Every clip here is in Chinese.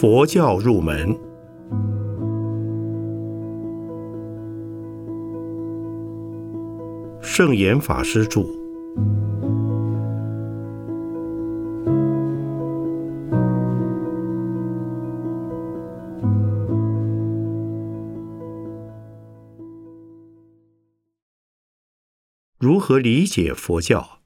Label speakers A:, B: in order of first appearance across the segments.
A: 佛教入门，圣严法师著。如何理解佛教？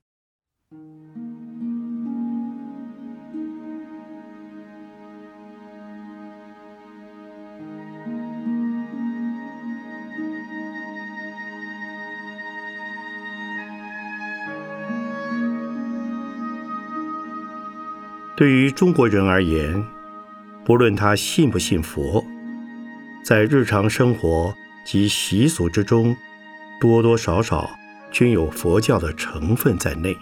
A: 中国人而言，不论他信不信佛，在日常生活及习俗之中，多多少少均有佛教的成分在内。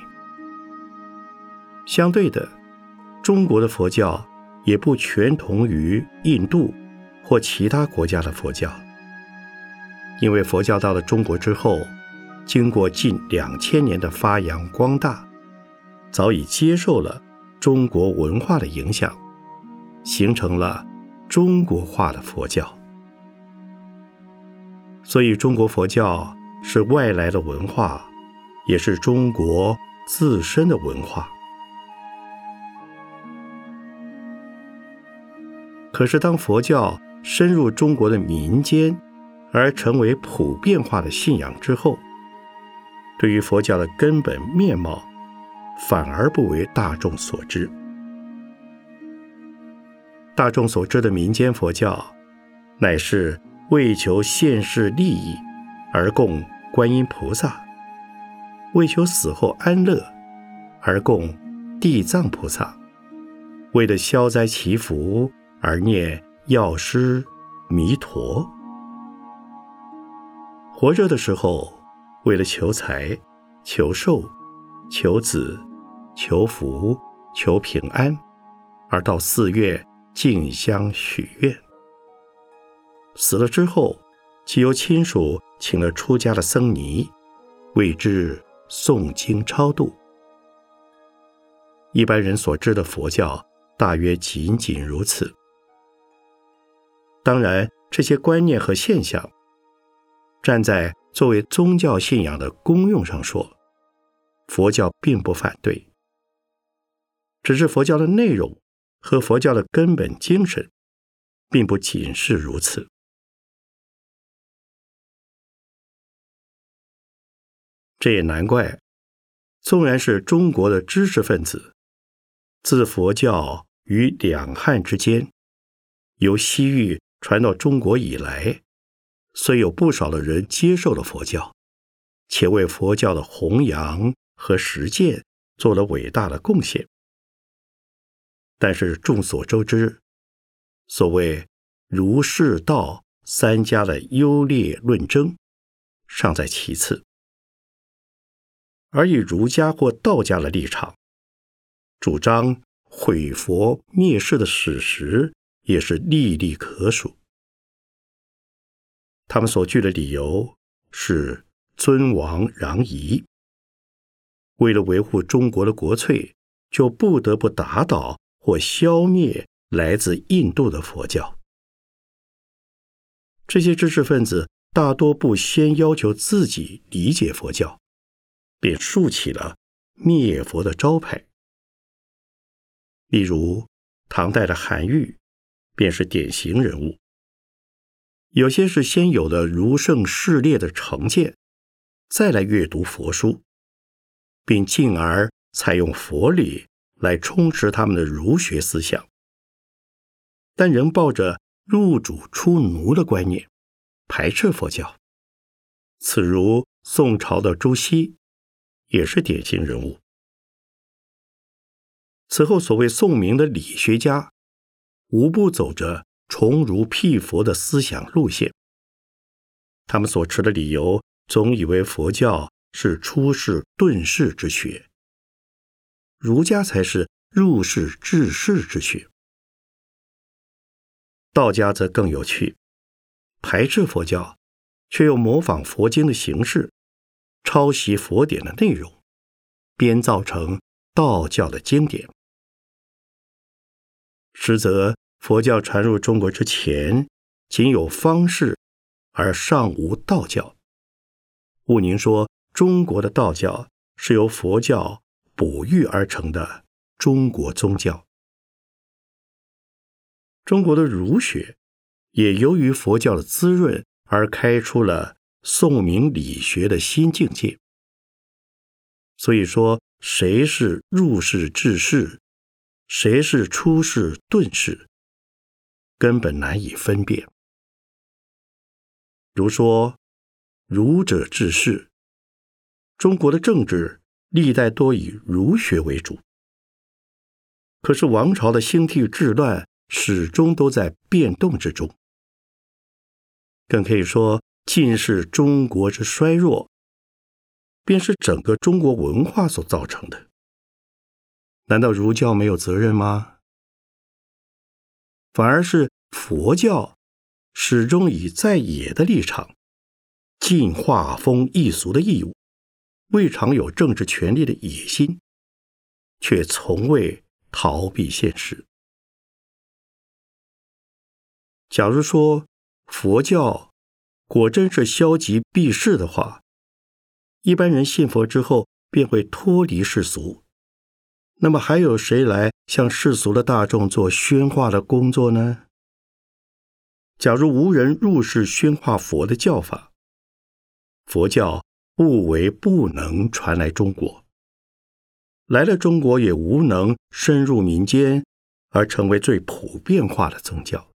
A: 相对的，中国的佛教也不全同于印度或其他国家的佛教，因为佛教到了中国之后，经过近两千年的发扬光大，早已接受了。中国文化的影响，形成了中国化的佛教。所以，中国佛教是外来的文化，也是中国自身的文化。可是，当佛教深入中国的民间，而成为普遍化的信仰之后，对于佛教的根本面貌。反而不为大众所知。大众所知的民间佛教，乃是为求现世利益而供观音菩萨，为求死后安乐而供地藏菩萨，为了消灾祈福而念药师、弥陀。活着的时候，为了求财、求寿、求子。求福、求平安，而到寺院敬香许愿。死了之后，即由亲属请了出家的僧尼，为之诵经超度。一般人所知的佛教，大约仅仅如此。当然，这些观念和现象，站在作为宗教信仰的功用上说，佛教并不反对。只是佛教的内容和佛教的根本精神，并不仅是如此。这也难怪，纵然是中国的知识分子，自佛教与两汉之间，由西域传到中国以来，虽有不少的人接受了佛教，且为佛教的弘扬和实践做了伟大的贡献。但是众所周知，所谓儒释道三家的优劣论争尚在其次，而以儒家或道家的立场主张毁佛灭世的史实也是历历可数。他们所据的理由是尊王攘夷，为了维护中国的国粹，就不得不打倒。或消灭来自印度的佛教，这些知识分子大多不先要求自己理解佛教，便竖起了灭佛的招牌。例如，唐代的韩愈便是典型人物。有些是先有了儒圣世列的成见，再来阅读佛书，并进而采用佛理。来充实他们的儒学思想，但仍抱着入主出奴的观念，排斥佛教。此如宋朝的朱熹，也是典型人物。此后，所谓宋明的理学家，无不走着崇儒辟佛的思想路线。他们所持的理由，总以为佛教是出世遁世之学。儒家才是入世治世之学，道家则更有趣，排斥佛教，却又模仿佛经的形式，抄袭佛典的内容，编造成道教的经典。实则佛教传入中国之前，仅有方士，而尚无道教。毋宁说，中国的道教是由佛教哺育而成的中国宗教。中国的儒学也由于佛教的滋润而开出了宋明理学的新境界。所以说，谁是入世治世，谁是出世遁世，根本难以分辨。如说儒者治世，中国的政治历代多以儒学为主，可是王朝的兴替治乱始终都在变动之中，更可以说，尽是中国之衰弱。便是整个中国文化所造成的。难道儒教没有责任吗？反而是佛教始终以在野的立场，尽画风易俗的义务，未尝有政治权力的野心，却从未逃避现实。假如说佛教果真是消极避世的话，一般人信佛之后便会脱离世俗，那么还有谁来向世俗的大众做宣化的工作呢？假如无人入世宣化佛的教法，佛教不为不能传来中国，来了中国也无能深入民间而成为最普遍化的宗教。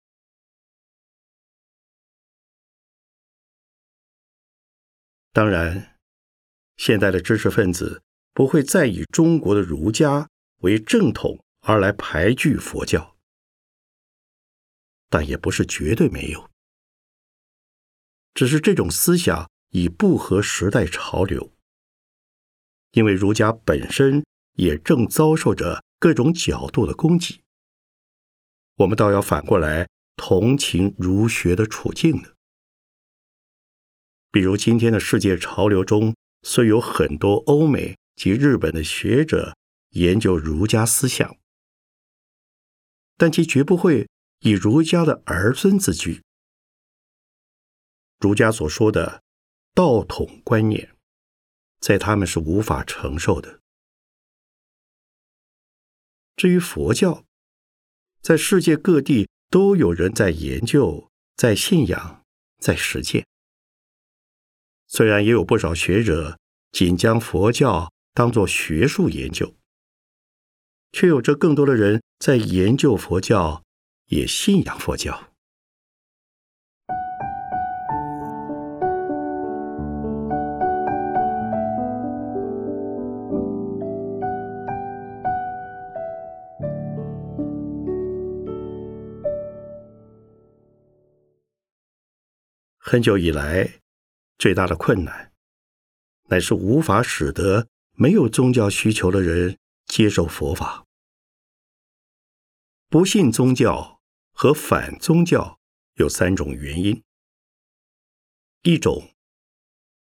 A: 当然。现在的知识分子不会再以中国的儒家为正统而来排拒佛教，但也不是绝对没有，只是这种思想已不合时代潮流，因为儒家本身也正遭受着各种角度的攻击。我们倒要反过来同情儒学的处境呢，比如今天的世界潮流中。虽有很多欧美及日本的学者研究儒家思想，但其绝不会以儒家的儿孙自居。儒家所说的道统观念，在他们是无法承受的。至于佛教，在世界各地都有人在研究、在信仰、在实践。虽然也有不少学者仅将佛教当作学术研究，却有着更多的人在研究佛教，也信仰佛教。很久以来。最大的困难，乃是无法使得没有宗教需求的人接受佛法。不信宗教和反宗教有三种原因：一种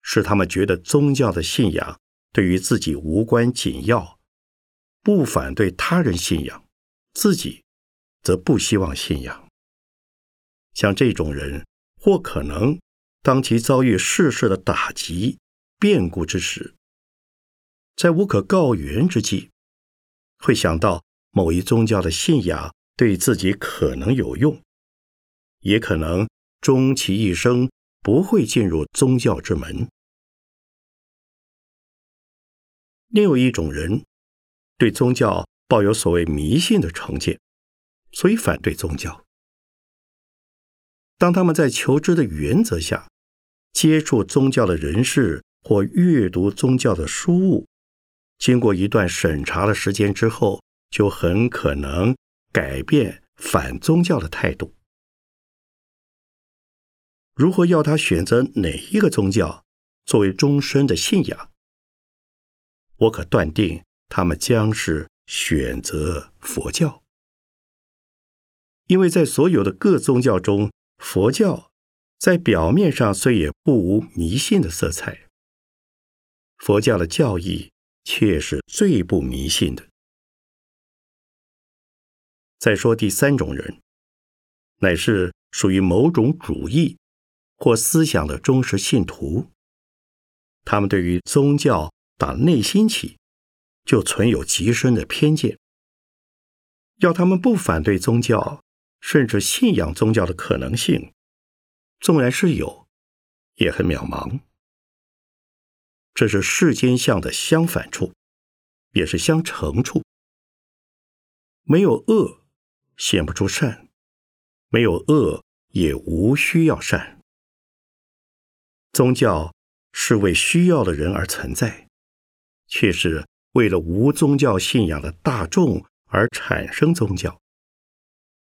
A: 是他们觉得宗教的信仰对于自己无关紧要，不反对他人信仰，自己则不希望信仰。像这种人，或可能。当其遭遇世事的打击、变故之时，在无可告原之际，会想到某一宗教的信仰对自己可能有用，也可能终其一生不会进入宗教之门。另有一种人，对宗教抱有所谓迷信的成见，所以反对宗教。当他们在求知的原则下，接触宗教的人士或阅读宗教的书物，经过一段审查的时间之后，就很可能改变反宗教的态度。如何要他选择哪一个宗教作为终身的信仰？我可断定，他们将是选择佛教，因为在所有的各宗教中，佛教。在表面上虽也不无迷信的色彩，佛教的教义却是最不迷信的。再说第三种人，乃是属于某种主义或思想的忠实信徒。他们对于宗教打内心起，就存有极深的偏见。要他们不反对宗教，甚至信仰宗教的可能性，纵然是有，也很渺茫。这是世间相的相反处，也是相成处。没有恶，显不出善；没有恶，也无需要善。宗教是为需要的人而存在，却是为了无宗教信仰的大众。而产生宗教，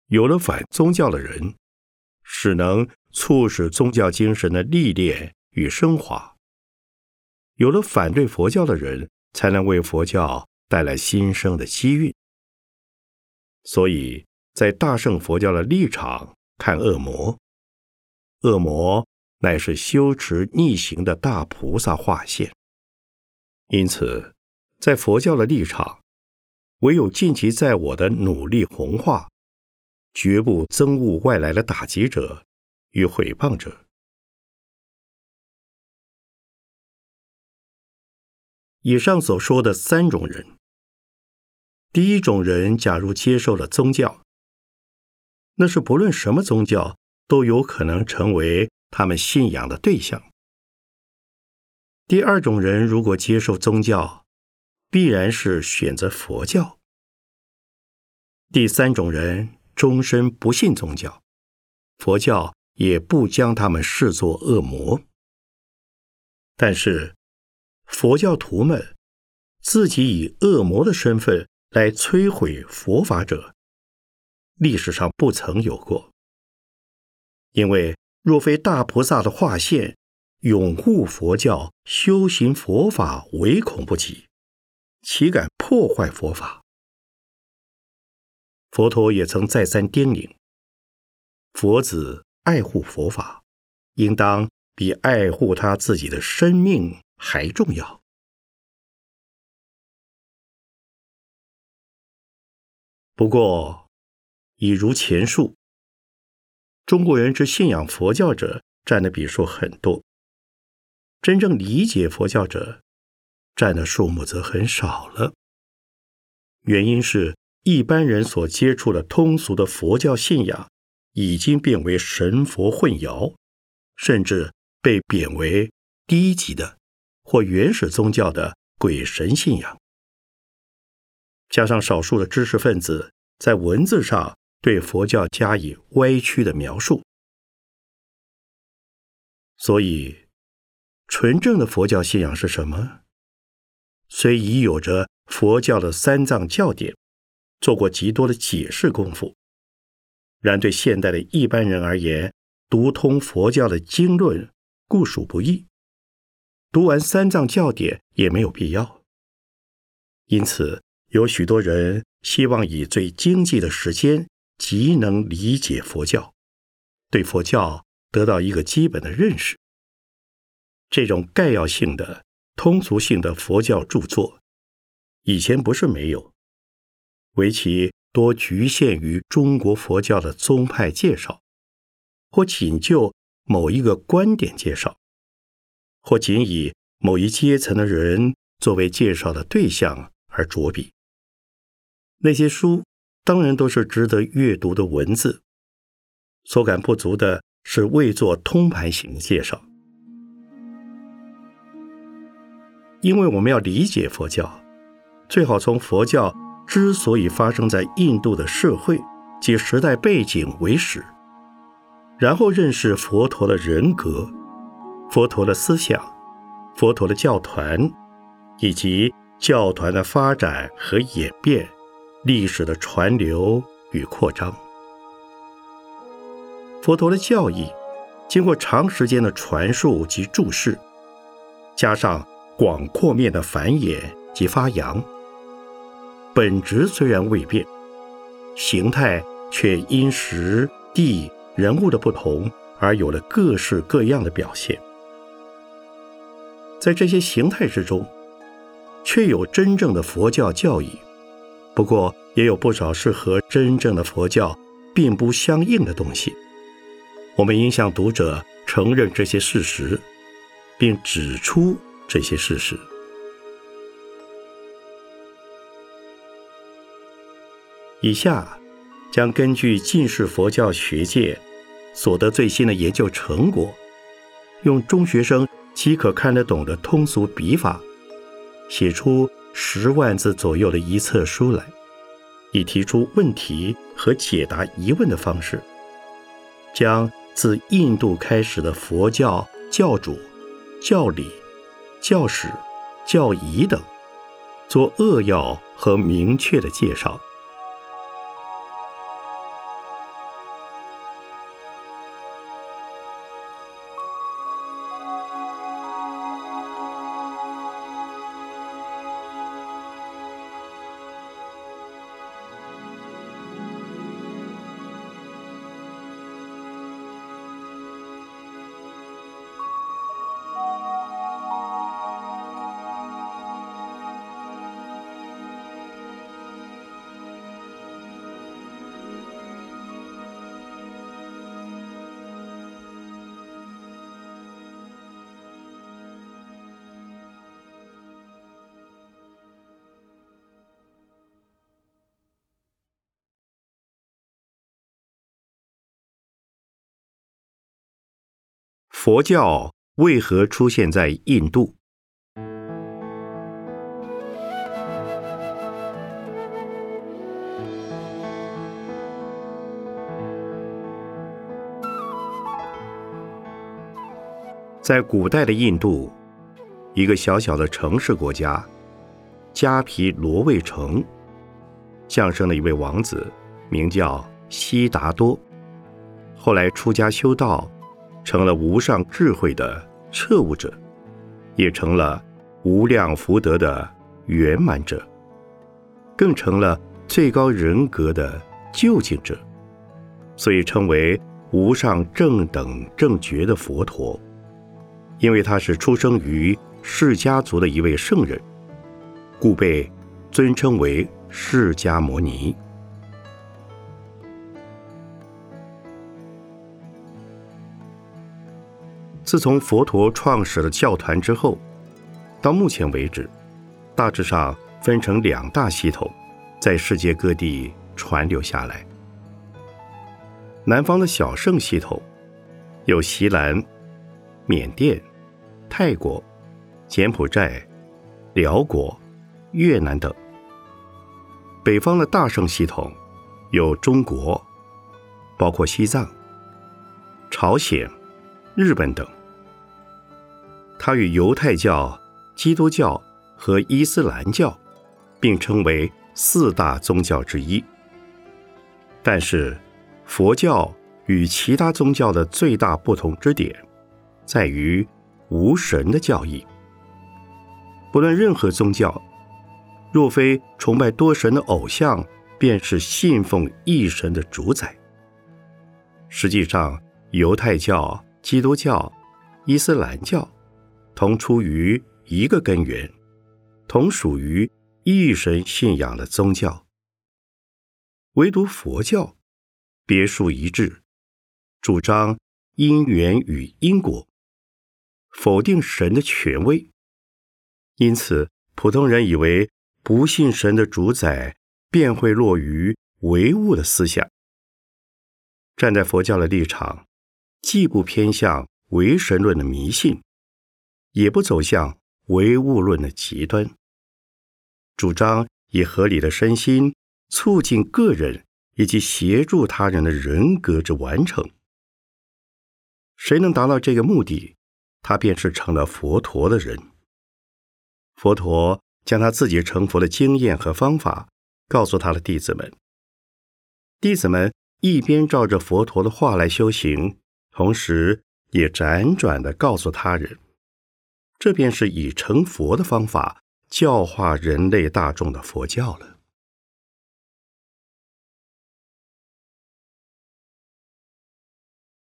A: 有了反宗教的人，使能促使宗教精神的历练与升华；有了反对佛教的人，才能为佛教带来新生的机遇。所以在大乘佛教的立场看恶魔，恶魔乃是修持逆行的大菩萨化现。因此，在佛教的立场。唯有尽其在我的努力弘化，绝不憎恶外来的打击者与毁谤者。以上所说的三种人，第一种人，假如接受了宗教，那是不论什么宗教都有可能成为他们信仰的对象。第二种人，如果接受宗教，必然是选择佛教。第三种人终身不信宗教，佛教也不将他们视作恶魔。但是，佛教徒们自己以恶魔的身份来摧毁佛法者，历史上不曾有过。因为若非大菩萨的化现，拥护佛教、修行佛法，唯恐不及。岂敢破坏佛法？佛陀也曾再三叮咛：佛子爱护佛法，应当比爱护他自己的生命还重要。不过，已如前述，中国人之信仰佛教者占的比数很多，真正理解佛教者。占的数目则很少了。原因是一般人所接触的通俗的佛教信仰，已经变为神佛混淆，甚至被贬为低级的或原始宗教的鬼神信仰。加上少数的知识分子在文字上对佛教加以歪曲的描述，所以纯正的佛教信仰是什么？虽已有着佛教的三藏教典，做过极多的解释功夫，然对现代的一般人而言，读通佛教的经论固属不易，读完三藏教典也没有必要。因此，有许多人希望以最经济的时间，即能理解佛教，对佛教得到一个基本的认识。这种概要性的。通俗性的佛教著作，以前不是没有，唯其多局限于中国佛教的宗派介绍，或仅就某一个观点介绍，或仅以某一阶层的人作为介绍的对象而着笔。那些书当然都是值得阅读的文字，所感不足的是未做通盘型介绍。因为我们要理解佛教，最好从佛教之所以发生在印度的社会及时代背景为始，然后认识佛陀的人格、佛陀的思想、佛陀的教团，以及教团的发展和演变、历史的传流与扩张。佛陀的教义经过长时间的传述及注释，加上。广阔面的繁衍及发扬，本质虽然未变，形态却因时地人物的不同而有了各式各样的表现。在这些形态之中，却有真正的佛教教义，不过也有不少是和真正的佛教并不相应的东西。我们应向读者承认这些事实，并指出这些事实。以下将根据近世佛教学界所得最新的研究成果，用中学生即可看得懂的通俗笔法，写出十万字左右的一册书来，以提出问题和解答疑问的方式，将自印度开始的佛教教主、教理、教史、教仪等，做扼要和明确的介绍。佛教为何出现在印度？在古代的印度，一个小小的城市国家——迦毗罗卫城，降生了一位王子，名叫悉达多，后来出家修道。成了无上智慧的彻悟者，也成了无量福德的圆满者，更成了最高人格的究竟者，所以称为无上正等正觉的佛陀。因为他是出生于释迦族的一位圣人，故被尊称为释迦牟尼。自从佛陀创始了教团之后，到目前为止，大致上分成两大系统，在世界各地传流下来。南方的小圣系统有锡兰、缅甸、泰国、柬埔寨、辽国、越南等；北方的大圣系统有中国，包括西藏、朝鲜、日本等。它与犹太教、基督教和伊斯兰教并称为四大宗教之一。但是，佛教与其他宗教的最大不同之点，在于无神的教义。不论任何宗教，若非崇拜多神的偶像，便是信奉一神的主宰。实际上，犹太教、基督教、伊斯兰教。同出于一个根源，同属于一神信仰的宗教。唯独佛教别树一帜，主张因缘与因果，否定神的权威。因此，普通人以为不信神的主宰便会落于唯物的思想。站在佛教的立场，既不偏向唯神论的迷信。也不走向唯物论的极端，主张以合理的身心促进个人以及协助他人的人格之完成。谁能达到这个目的，他便是成了佛陀的人。佛陀将他自己成佛的经验和方法告诉他的弟子们，弟子们一边照着佛陀的话来修行，同时也辗转的告诉他人。这便是以成佛的方法教化人类大众的佛教了。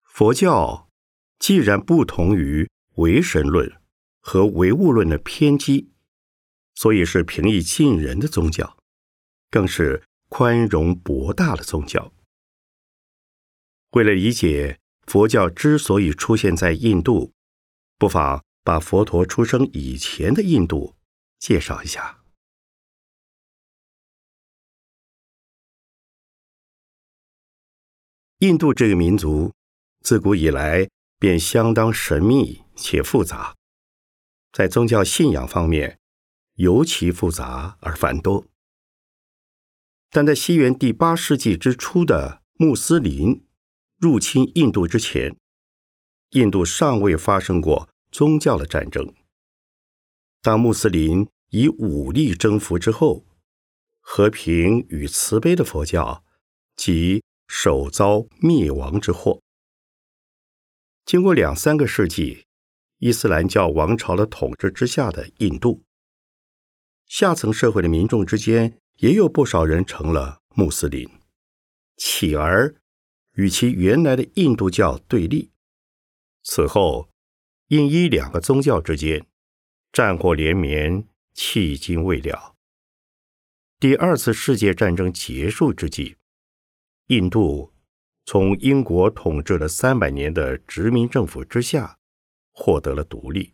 A: 佛教既然不同于唯神论和唯物论的偏激，所以是平易近人的宗教，更是宽容博大的宗教。为了理解佛教之所以出现在印度，不妨把佛陀出生以前的印度介绍一下。印度这个民族自古以来便相当神秘且复杂，在宗教信仰方面尤其复杂而繁多。但在西元第八世纪之初的穆斯林入侵印度之前，印度尚未发生过宗教的战争。当穆斯林以武力征服之后，和平与慈悲的佛教即。首遭灭亡之祸。经过两三个世纪，伊斯兰教王朝的统治之下的印度，下层社会的民众之间也有不少人成了穆斯林，起而与其原来的印度教对立。此后，印伊两个宗教之间战火连绵，迄今未了。第二次世界战争结束之际。印度从英国统治了三百年的殖民政府之下获得了独立，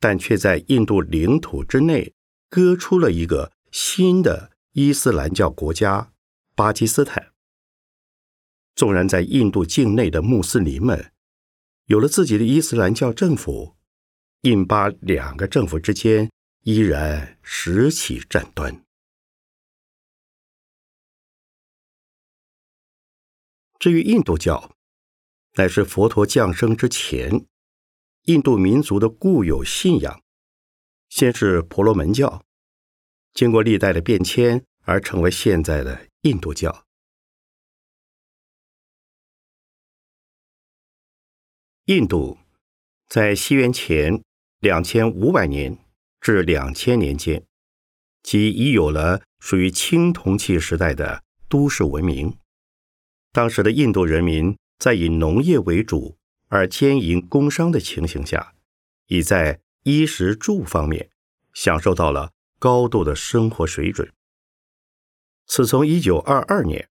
A: 但却在印度领土之内割出了一个新的伊斯兰教国家——巴基斯坦。纵然在印度境内的穆斯林们有了自己的伊斯兰教政府，印巴两个政府之间依然时起战端。至于印度教，乃是佛陀降生之前，印度民族的固有信仰。先是婆罗门教，经过历代的变迁而成为现在的印度教。印度在西元前两千五百年至两千年间，即已有了属于青铜器时代的都市文明。当时的印度人民在以农业为主而兼营工商的情形下，已在衣食住方面享受到了高度的生活水准。此从一九二二年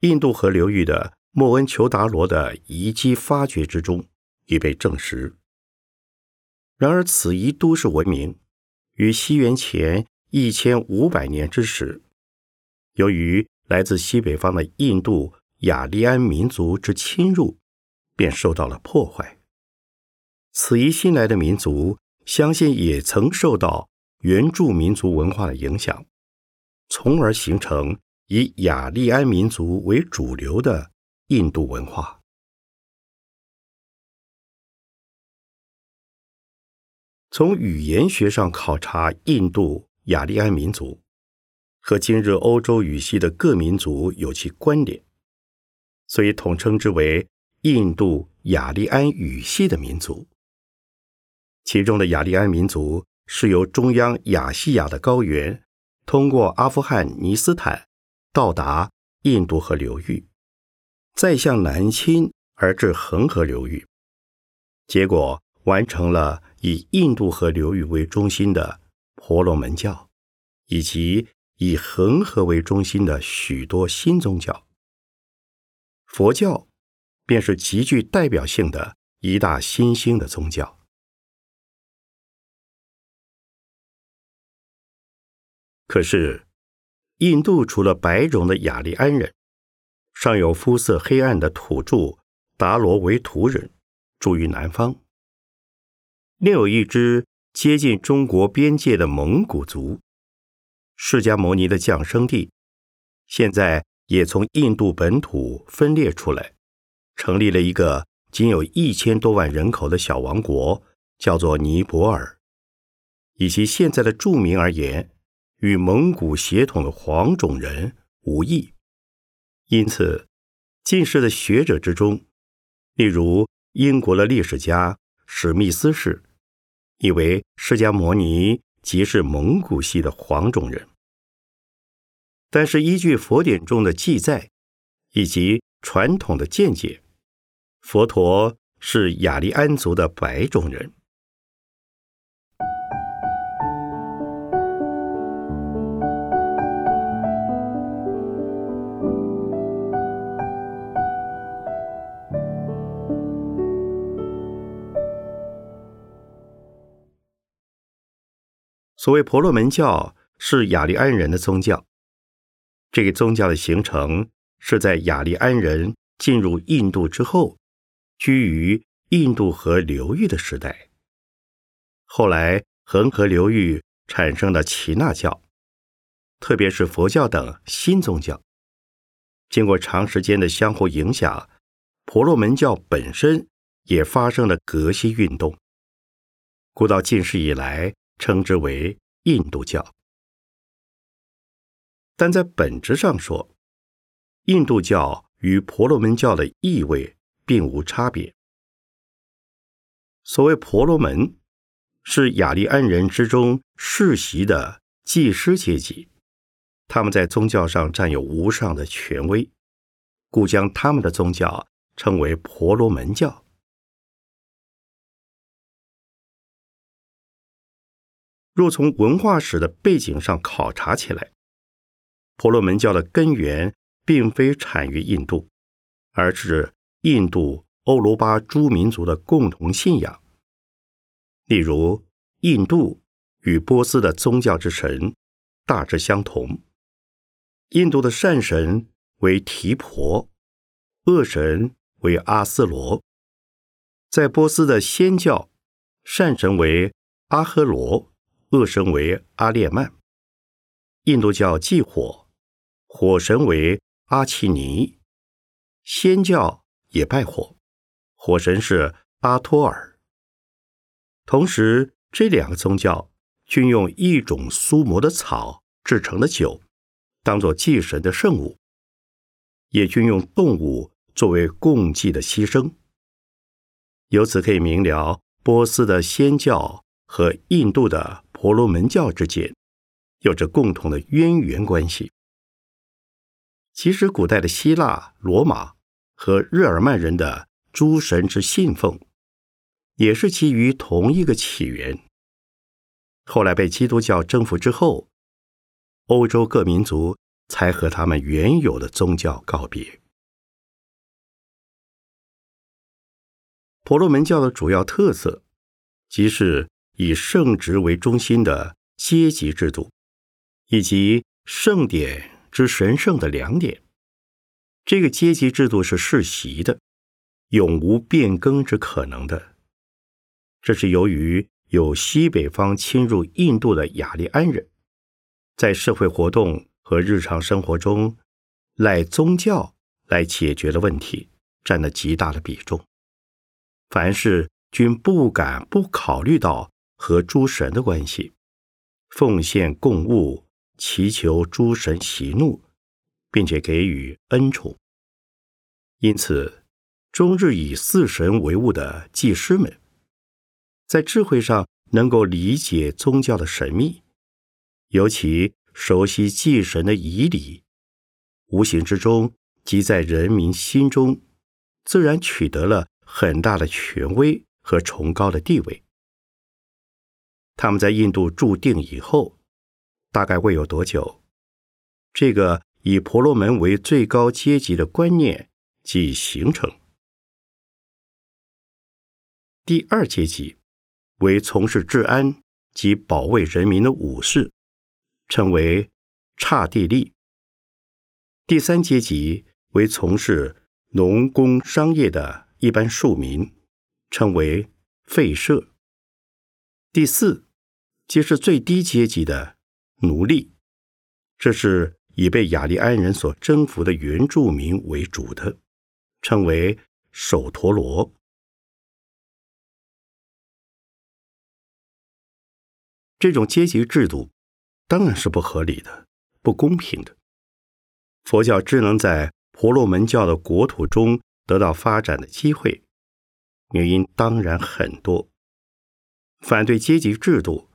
A: 印度河流域的莫恩求达罗的遗迹发掘之中已被证实。然而，此一都市文明于西元前一千五百年之时，由于来自西北方的印度。雅利安民族之侵入，便受到了破坏。此一新来的民族，相信也曾受到原住民族文化的影响，从而形成以雅利安民族为主流的印度文化。从语言学上考察，印度雅利安民族和今日欧洲语系的各民族有其关联。所以统称之为印度雅利安语系的民族。其中的雅利安民族是由中央亚细亚的高原，通过阿富汗尼斯坦到达印度河流域，再向南侵而至恒河流域，结果完成了以印度河流域为中心的婆罗门教，以及以恒河为中心的许多新宗教。佛教便是极具代表性的一大新兴的宗教。可是，印度除了白种的雅利安人，尚有肤色黑暗的土著达罗维图人住于南方，另有一支接近中国边界的蒙古族。释迦牟尼的降生地，现在。也从印度本土分裂出来，成立了一个仅有一千多万人口的小王国，叫做尼泊尔。以及现在的著名而言，与蒙古血统的黄种人无异。因此，近世的学者之中，例如英国的历史家史密斯氏，以为释迦牟尼即是蒙古系的黄种人。但是，依据佛典中的记载，以及传统的见解，佛陀是雅利安族的白种人。所谓婆罗门教是雅利安人的宗教，这个宗教的形成是在雅利安人进入印度之后，居于印度河流域的时代。后来恒河流域产生了耆那教，特别是佛教等新宗教。经过长时间的相互影响，婆罗门教本身也发生了革新运动，古到近世以来称之为印度教。但在本质上说，印度教与婆罗门教的意味并无差别。所谓婆罗门，是雅利安人之中世袭的祭师阶级。他们在宗教上占有无上的权威，故将他们的宗教称为婆罗门教。若从文化史的背景上考察起来，婆罗门教的根源并非产于印度，而是印度欧罗巴诸民族的共同信仰。例如，印度与波斯的宗教之神大致相同。印度的善神为提婆，恶神为阿斯罗。在波斯的仙教，善神为阿赫罗，恶神为阿列曼。印度教祭火，火神为阿契尼。仙教也拜火，火神是阿托尔。同时，这两个宗教均用一种苏摩的草制成的酒。当做祭神的圣物，也均用动物作为供祭的牺牲。由此可以明了，波斯的仙教和印度的婆罗门教之间有着共同的渊源关系。其实，古代的希腊、罗马和日耳曼人的诸神之信奉，也是基于同一个起源。后来被基督教征服之后。欧洲各民族才和他们原有的宗教告别。婆罗门教的主要特色，即是以圣职为中心的阶级制度，以及圣典之神圣的两点。这个阶级制度是世袭的，永无变更之可能的。这是由于有西北方侵入印度的雅利安人。在社会活动和日常生活中，赖宗教来解决的问题占了极大的比重。凡事均不敢不考虑到和诸神的关系，奉献供物，祈求诸神息怒，并且给予恩宠。因此，终日以四神为物的祭师们，在智慧上能够理解宗教的神秘。尤其熟悉祭神的仪礼，无形之中即在人民心中，自然取得了很大的权威和崇高的地位。他们在印度注定以后，大概未有多久，这个以婆罗门为最高阶级的观念即形成。第二阶级为从事治安及保卫人民的武士。称为刹帝利。第三阶级为从事农工商业的一般庶民，称为废社。第四，皆是最低阶级的奴隶，这是以被雅利安人所征服的原住民为主的，称为首陀罗。这种阶级制度。当然是不合理的、不公平的。佛教只能在婆罗门教的国土中得到发展的机会，原因当然很多。反对阶级制度、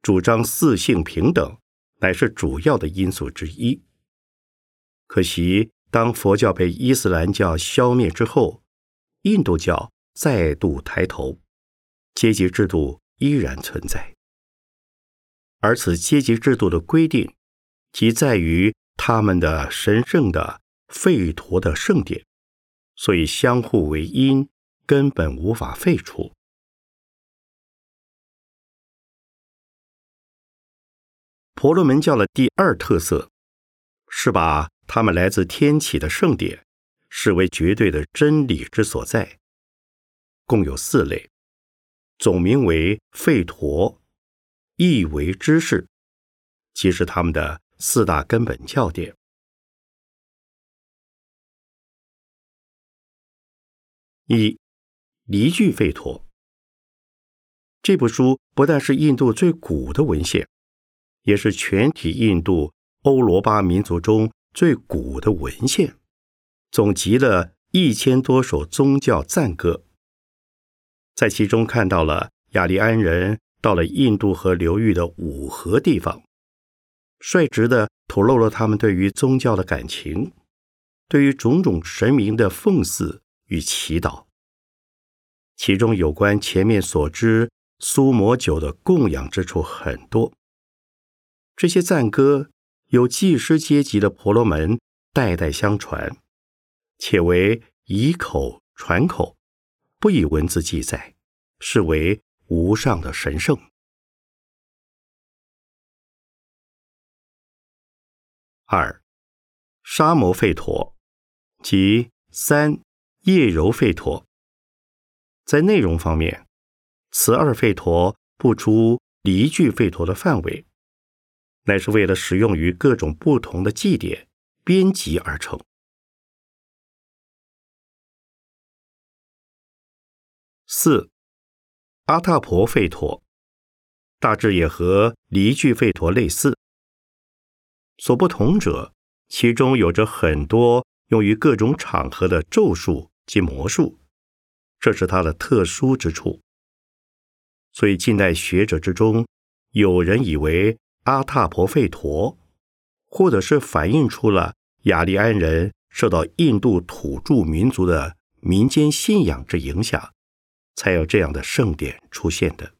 A: 主张四性平等，乃是主要的因素之一。可惜，当佛教被伊斯兰教消灭之后，印度教再度抬头，阶级制度依然存在。而此阶级制度的规定，即在于他们的神圣的吠陀的圣典，所以相互为因，根本无法废除。婆罗门教的第二特色是把他们来自天启的圣典视为绝对的真理之所在，共有四类，总名为吠陀，意为知识，即是他们的四大根本教典。一离句吠陀这部书不但是印度最古的文献。也是全体印度欧罗巴民族中最古的文献，总集了一千多首宗教赞歌，在其中看到了雅利安人到了印度河流域的五河地方，率直的吐露了他们对于宗教的感情，对于种种神明的奉祀与祈祷。其中有关前面所知苏摩酒的供养之处很多。这些赞歌由祭师阶级的婆罗门代代相传，且为以口传口，不以文字记载，是为无上的神圣。二沙摩吠陀及三叶柔吠陀，在内容方面，此二吠陀不出离句吠陀的范围。乃是为了使用于各种不同的祭典编辑而成。四阿塔婆吠陀，大致也和离句吠陀类似，所不同者，其中有着很多用于各种场合的咒术及魔术，这是它的特殊之处。所以近代学者之中，有人以为。阿塔婆吠陀，或者是反映出了雅利安人受到印度土著民族的民间信仰之影响，才有这样的圣典出现的。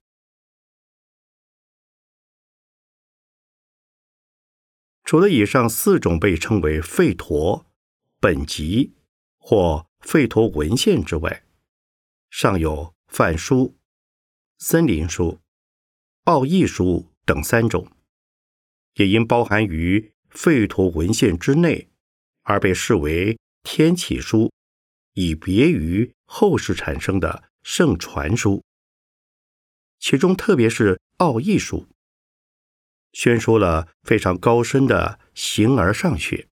A: 除了以上四种被称为吠陀本集或吠陀文献之外，尚有梵书、森林书、奥义书等三种。也因包含于吠陀文献之内，而被视为天启书，以别于后世产生的圣传书。其中特别是奥义书，宣说了非常高深的形而上学，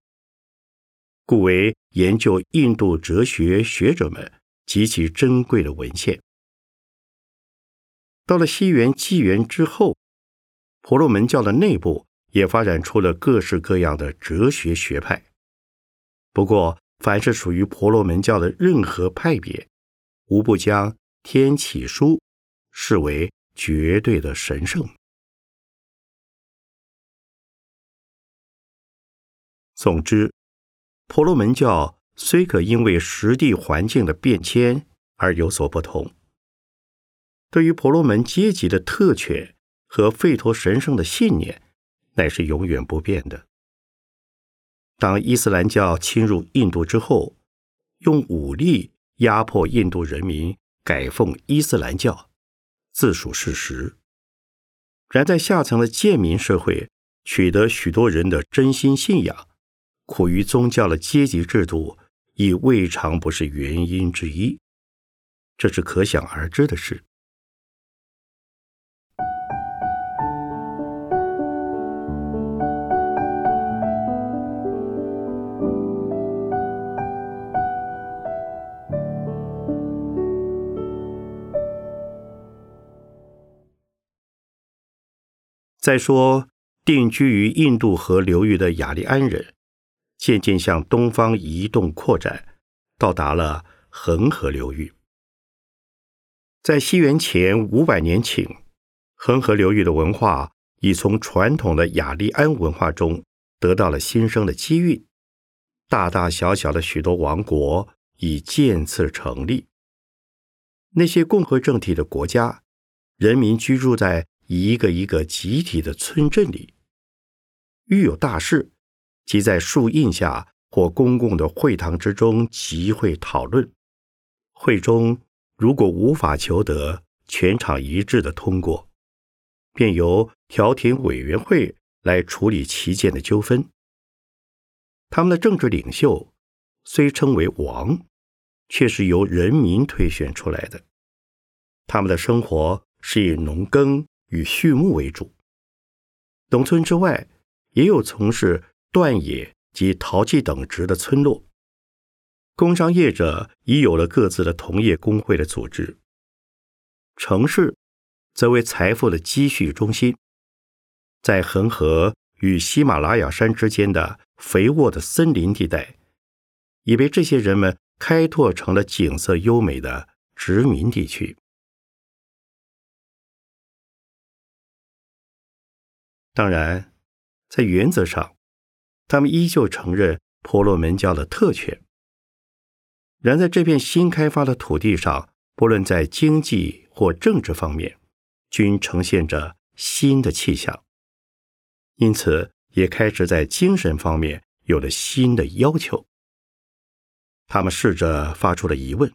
A: 故为研究印度哲学学者们极其珍贵的文献。到了西元纪元之后，婆罗门教的内部。也发展出了各式各样的哲学学派。不过，凡是属于婆罗门教的任何派别，无不将《天启书》视为绝对的神圣。总之，婆罗门教虽可因为实地环境的变迁而有所不同，对于婆罗门阶级的特权和吠陀神圣的信念。乃是永远不变的。当伊斯兰教侵入印度之后，用武力压迫印度人民改奉伊斯兰教，自属事实。然在下层的贱民社会取得许多人的真心信仰，苦于宗教的阶级制度，亦未尝不是原因之一。这是可想而知的事。再说，定居于印度河流域的雅利安人，渐渐向东方移动扩展，到达了恒河流域。在西元前五百年頃，恒河流域的文化已从传统的雅利安文化中得到了新生的机遇，大大小小的许多王国已渐次成立。那些共和政体的国家，人民居住在。一个一个集体的村镇里，遇有大事，即在树荫下或公共的会堂之中集会讨论。会中如果无法求得全场一致的通过，便由调停委员会来处理旗舰的纠纷。他们的政治领袖虽称为王，却是由人民推选出来的。他们的生活是以农耕与畜牧为主，农村之外也有从事断野及陶器等职的村落。工商业者已有了各自的同业工会的组织。城市则为财富的积蓄中心，在恒河与喜马拉雅山之间的肥沃的森林地带，已被这些人们开拓成了景色优美的殖民地区。当然，在原则上，他们依旧承认婆罗门教的特权。然在这片新开发的土地上，不论在经济或政治方面，均呈现着新的气象，因此也开始在精神方面有了新的要求。他们试着发出了疑问：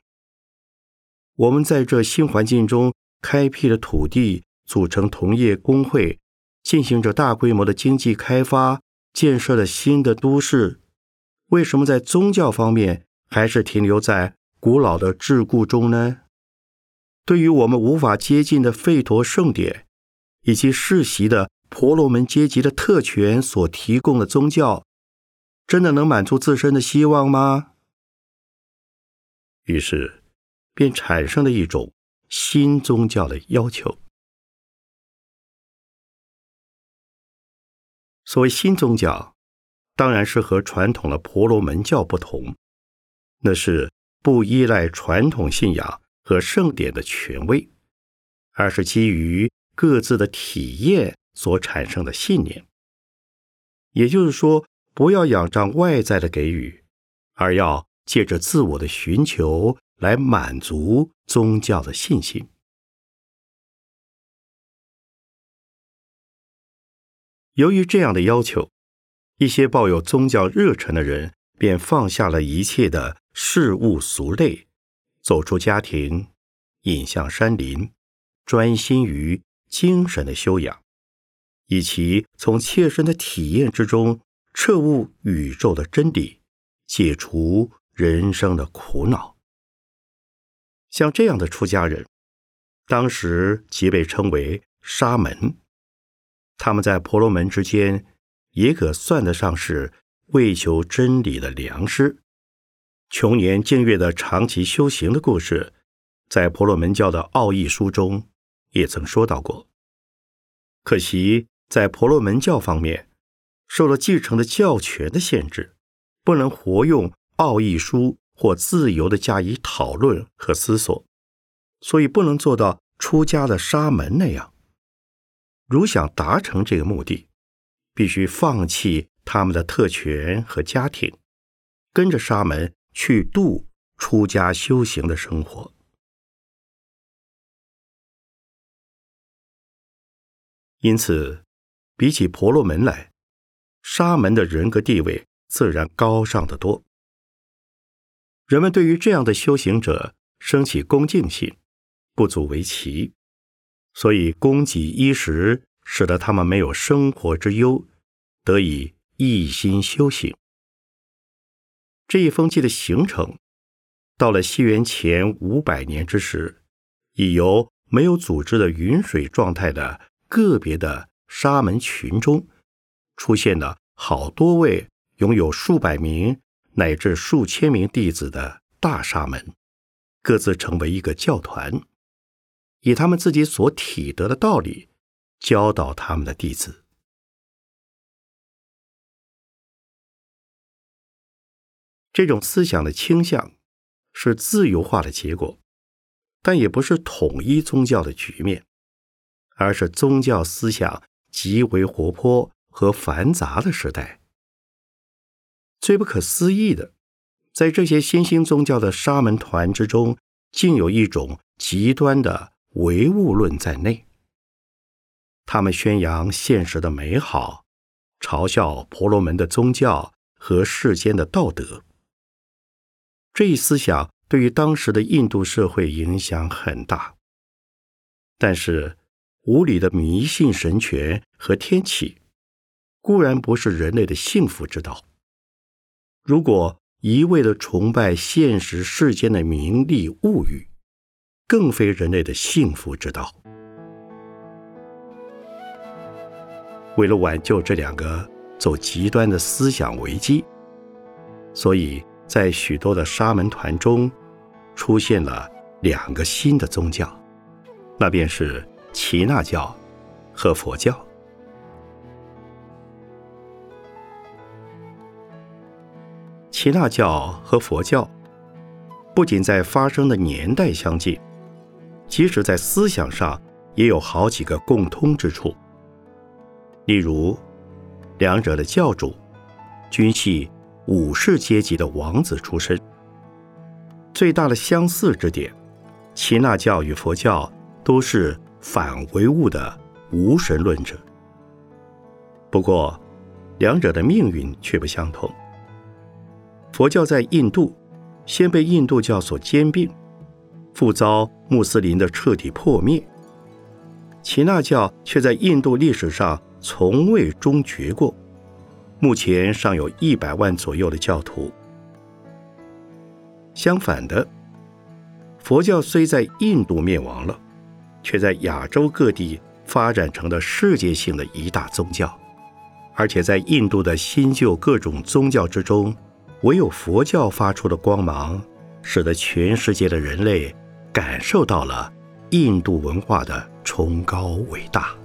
A: 我们在这新环境中开辟的土地，组成同业工会。进行着大规模的经济开发，建设了新的都市，为什么在宗教方面还是停留在古老的桎梏中呢？对于我们无法接近的吠陀圣典，以及世袭的婆罗门阶级的特权所提供的宗教，真的能满足自身的希望吗？于是，便产生了一种新宗教的要求。所谓新宗教，当然是和传统的婆罗门教不同，那是不依赖传统信仰和圣典的权威，而是基于各自的体验所产生的信念。也就是说，不要仰仗外在的给予，而要借着自我的寻求来满足宗教的信心。由于这样的要求，一些抱有宗教热忱的人便放下了一切的事物俗类，走出家庭，隐向山林，专心于精神的修养，以其从切身的体验之中彻悟宇宙的真理，解除人生的苦恼。像这样的出家人，当时即被称为沙门。他们在婆罗门之间，也可算得上是为求真理的良师。穷年净月的长期修行的故事，在婆罗门教的奥义书中也曾说到过。可惜在婆罗门教方面，受了继承的教权的限制，不能活用奥义书或自由的加以讨论和思索，所以不能做到出家的沙门那样。如想达成这个目的，必须放弃他们的特权和家庭，跟着沙门去度出家修行的生活。因此，比起婆罗门来，沙门的人格地位自然高尚得多。人们对于这样的修行者升起恭敬心，不足为奇。所以，供给衣食，使得他们没有生活之忧，得以一心修行。这一风气的形成，到了西元前五百年之时，已由没有组织的云水状态的个别的沙门群中，出现了好多位拥有数百名乃至数千名弟子的大沙门，各自成为一个教团。以他们自己所体得的道理教导他们的弟子，这种思想的倾向是自由化的结果，但也不是统一宗教的局面，而是宗教思想极为活泼和繁杂的时代。最不可思议的，在这些新兴宗教的沙门团之中，竟有一种极端的。唯物论在内，他们宣扬现实的美好，嘲笑婆罗门的宗教和世间的道德。这一思想对于当时的印度社会影响很大。但是，无理的迷信神权和天启，固然不是人类的幸福之道。如果一味的崇拜现实世间的名利物欲，更非人类的幸福之道。为了挽救这两个走极端的思想危机，所以在许多的沙门团中出现了两个新的宗教，那便是耆那教和佛教。耆那教和佛教不仅在发生的年代相近，即使在思想上也有好几个共通之处。例如，两者的教主均系武士阶级的王子出身。最大的相似之点，耆那教与佛教都是反唯物的无神论者。不过，两者的命运却不相同。佛教在印度先被印度教所兼并，复遭穆斯林的彻底破灭。耆那教却在印度历史上从未终绝过，目前尚有一百万左右的教徒。相反的，佛教虽在印度灭亡了，却在亚洲各地发展成了世界性的一大宗教，而且在印度的新旧各种宗教之中。唯有佛教发出的光芒，使得全世界的人类感受到了印度文化的崇高伟大。